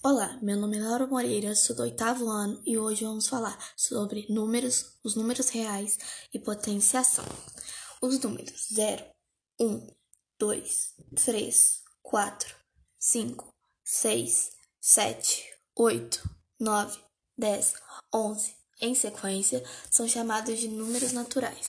Olá, meu nome é Laura Moreira, sou do oitavo ano e hoje vamos falar sobre números, os números reais e potenciação. Os números 0, 1, 2, 3, 4, 5, 6, 7, 8, 9, 10, 11, em sequência, são chamados de números naturais.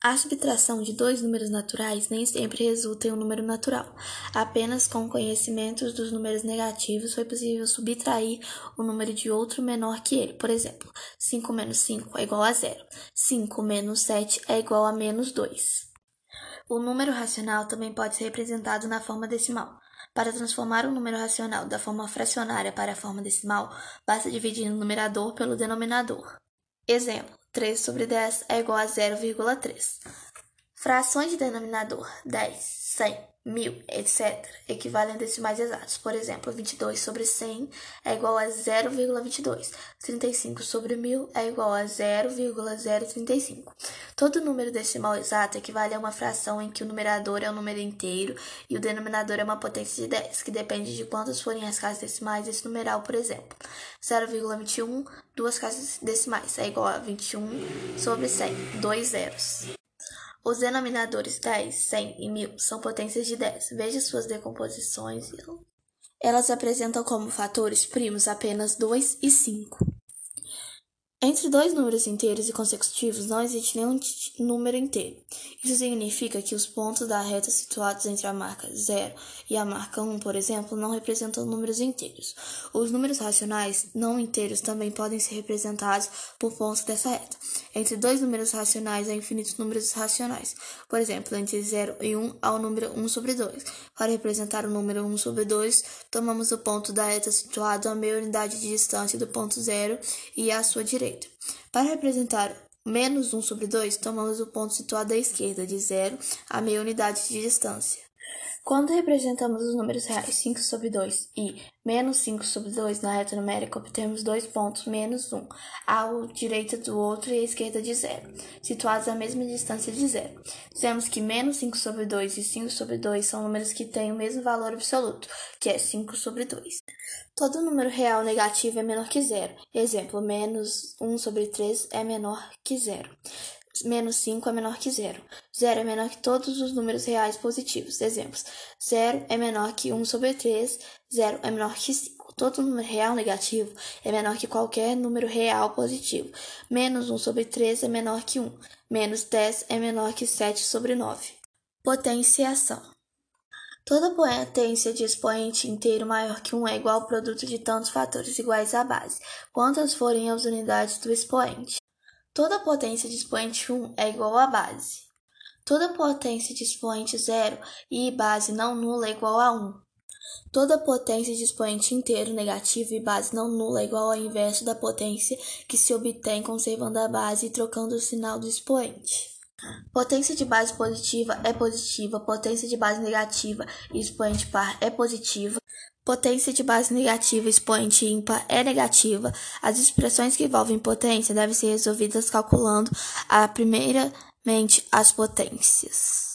A subtração de dois números naturais nem sempre resulta em um número natural. Apenas com conhecimentos dos números negativos foi possível subtrair o número de outro menor que ele. Por exemplo, 5 menos 5 é igual a zero. 5 menos 7 é igual a menos 2. O número racional também pode ser representado na forma decimal. Para transformar um número racional da forma fracionária para a forma decimal, basta dividir o numerador pelo denominador. Exemplo: 3 sobre 10 é igual a 0,3. Frações de denominador 10, 100, 1000, etc., equivalem a decimais exatos. Por exemplo, 22 sobre 100 é igual a 0,22. 35 sobre 1000 é igual a 0,035. Todo número decimal exato equivale a uma fração em que o numerador é um número inteiro e o denominador é uma potência de 10, que depende de quantas forem as casas decimais desse numeral, por exemplo. 0,21, duas casas decimais, é igual a 21 sobre 100, dois zeros. Os denominadores 10, 100 e 1000 são potências de 10. Veja suas decomposições. Elas apresentam como fatores primos apenas 2 e 5. Entre dois números inteiros e consecutivos não existe nenhum número inteiro. Isso significa que os pontos da reta situados entre a marca 0 e a marca 1, por exemplo, não representam números inteiros. Os números racionais não inteiros também podem ser representados por pontos dessa reta. Entre dois números racionais há infinitos números racionais. Por exemplo, entre 0 e 1 há o número 1 sobre 2. Para representar o número 1 sobre 2, tomamos o ponto da reta situado a meia unidade de distância do ponto 0 e à sua direita direita. Para representar menos 1 sobre 2, tomamos o ponto situado à esquerda, de 0 a meia unidade de distância. Quando representamos os números reais 5 sobre 2 e menos 5 sobre 2 na reta numérica, obtemos dois pontos menos 1, à direita do outro e à esquerda de 0, situados à mesma distância de 0. Dizemos que menos 5 sobre 2 e 5 sobre 2 são números que têm o mesmo valor absoluto, que é 5 sobre 2. Todo número real negativo é menor que zero. Exemplo, menos 1 sobre 3 é menor que zero menos 5 é menor que zero. Zero é menor que todos os números reais positivos. Exemplos: zero é menor que 1 sobre 3, zero é menor que 5. Todo número real negativo é menor que qualquer número real positivo. Menos 1 sobre 3 é menor que 1. Menos 10 é menor que 7 sobre 9. Potenciação. Toda potência de expoente inteiro maior que 1 é igual ao produto de tantos fatores iguais à base, quantas forem as unidades do expoente. Toda potência de expoente 1 é igual à base. Toda potência de expoente 0 e base não nula é igual a 1. Toda potência de expoente inteiro negativo e base não nula é igual ao inverso da potência que se obtém conservando a base e trocando o sinal do expoente. Potência de base positiva é positiva, potência de base negativa e expoente par é positiva. Potência de base negativa expoente ímpar é negativa. As expressões que envolvem potência devem ser resolvidas calculando a primeiramente as potências.